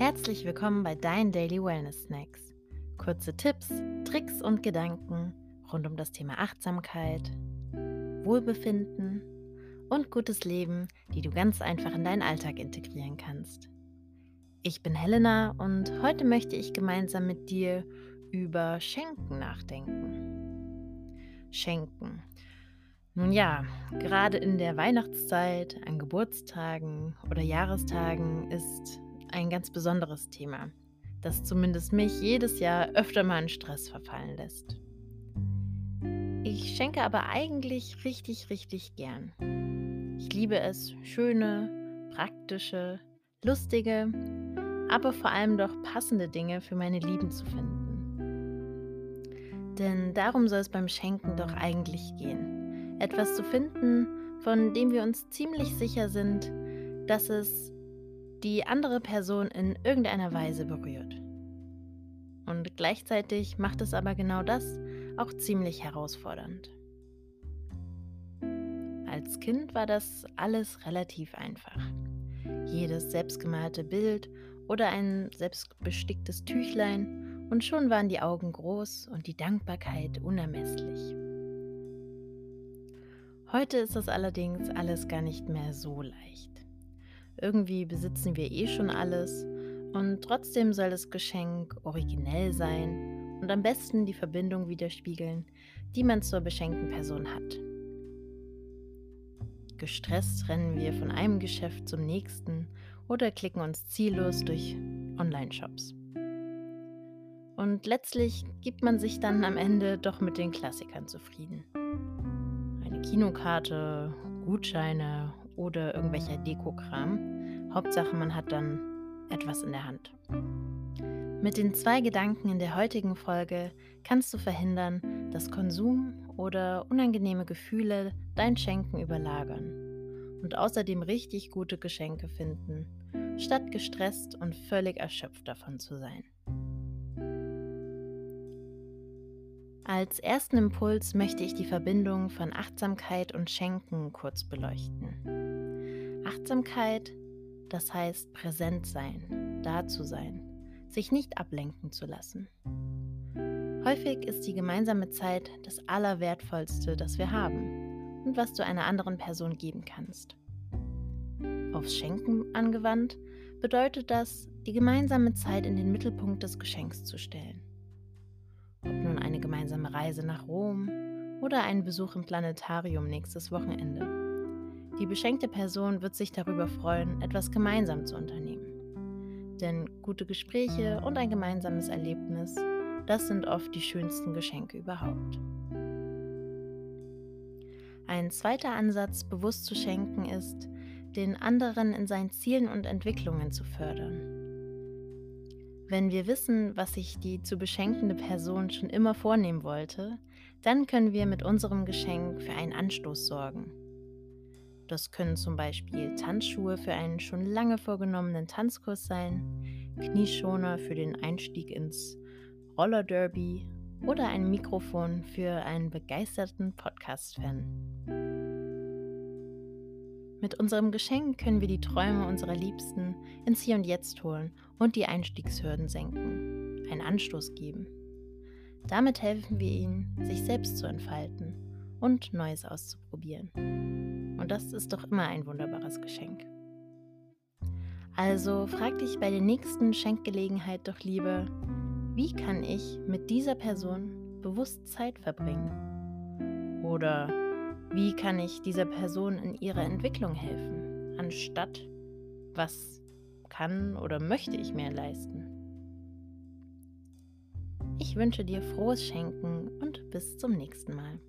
Herzlich willkommen bei Dein Daily Wellness Snacks. Kurze Tipps, Tricks und Gedanken rund um das Thema Achtsamkeit, Wohlbefinden und gutes Leben, die du ganz einfach in deinen Alltag integrieren kannst. Ich bin Helena und heute möchte ich gemeinsam mit dir über Schenken nachdenken. Schenken. Nun ja, gerade in der Weihnachtszeit, an Geburtstagen oder Jahrestagen ist ein ganz besonderes Thema, das zumindest mich jedes Jahr öfter mal in Stress verfallen lässt. Ich schenke aber eigentlich richtig, richtig gern. Ich liebe es, schöne, praktische, lustige, aber vor allem doch passende Dinge für meine Lieben zu finden. Denn darum soll es beim Schenken doch eigentlich gehen. Etwas zu finden, von dem wir uns ziemlich sicher sind, dass es die andere Person in irgendeiner Weise berührt. Und gleichzeitig macht es aber genau das auch ziemlich herausfordernd. Als Kind war das alles relativ einfach. Jedes selbstgemalte Bild oder ein selbstbesticktes Tüchlein und schon waren die Augen groß und die Dankbarkeit unermesslich. Heute ist das allerdings alles gar nicht mehr so leicht. Irgendwie besitzen wir eh schon alles und trotzdem soll das Geschenk originell sein und am besten die Verbindung widerspiegeln, die man zur beschenkten Person hat. Gestresst rennen wir von einem Geschäft zum nächsten oder klicken uns ziellos durch Online-Shops. Und letztlich gibt man sich dann am Ende doch mit den Klassikern zufrieden. Eine Kinokarte, Gutscheine oder irgendwelcher Dekokram. Hauptsache, man hat dann etwas in der Hand. Mit den zwei Gedanken in der heutigen Folge kannst du verhindern, dass Konsum oder unangenehme Gefühle dein Schenken überlagern und außerdem richtig gute Geschenke finden, statt gestresst und völlig erschöpft davon zu sein. Als ersten Impuls möchte ich die Verbindung von Achtsamkeit und Schenken kurz beleuchten. Achtsamkeit, das heißt präsent sein, da zu sein, sich nicht ablenken zu lassen. Häufig ist die gemeinsame Zeit das Allerwertvollste, das wir haben und was du einer anderen Person geben kannst. Aufs Schenken angewandt bedeutet das, die gemeinsame Zeit in den Mittelpunkt des Geschenks zu stellen. Ob nun eine gemeinsame Reise nach Rom oder ein Besuch im Planetarium nächstes Wochenende. Die beschenkte Person wird sich darüber freuen, etwas gemeinsam zu unternehmen. Denn gute Gespräche und ein gemeinsames Erlebnis, das sind oft die schönsten Geschenke überhaupt. Ein zweiter Ansatz, bewusst zu schenken, ist, den anderen in seinen Zielen und Entwicklungen zu fördern. Wenn wir wissen, was sich die zu beschenkende Person schon immer vornehmen wollte, dann können wir mit unserem Geschenk für einen Anstoß sorgen. Das können zum Beispiel Tanzschuhe für einen schon lange vorgenommenen Tanzkurs sein, Knieschoner für den Einstieg ins Roller Derby oder ein Mikrofon für einen begeisterten Podcast-Fan. Mit unserem Geschenk können wir die Träume unserer Liebsten ins Hier und Jetzt holen und die Einstiegshürden senken, einen Anstoß geben. Damit helfen wir ihnen, sich selbst zu entfalten und Neues auszuprobieren. Und das ist doch immer ein wunderbares Geschenk. Also frag dich bei der nächsten Schenkgelegenheit doch lieber, wie kann ich mit dieser Person bewusst Zeit verbringen? Oder wie kann ich dieser Person in ihrer Entwicklung helfen, anstatt was kann oder möchte ich mehr leisten? Ich wünsche dir frohes Schenken und bis zum nächsten Mal.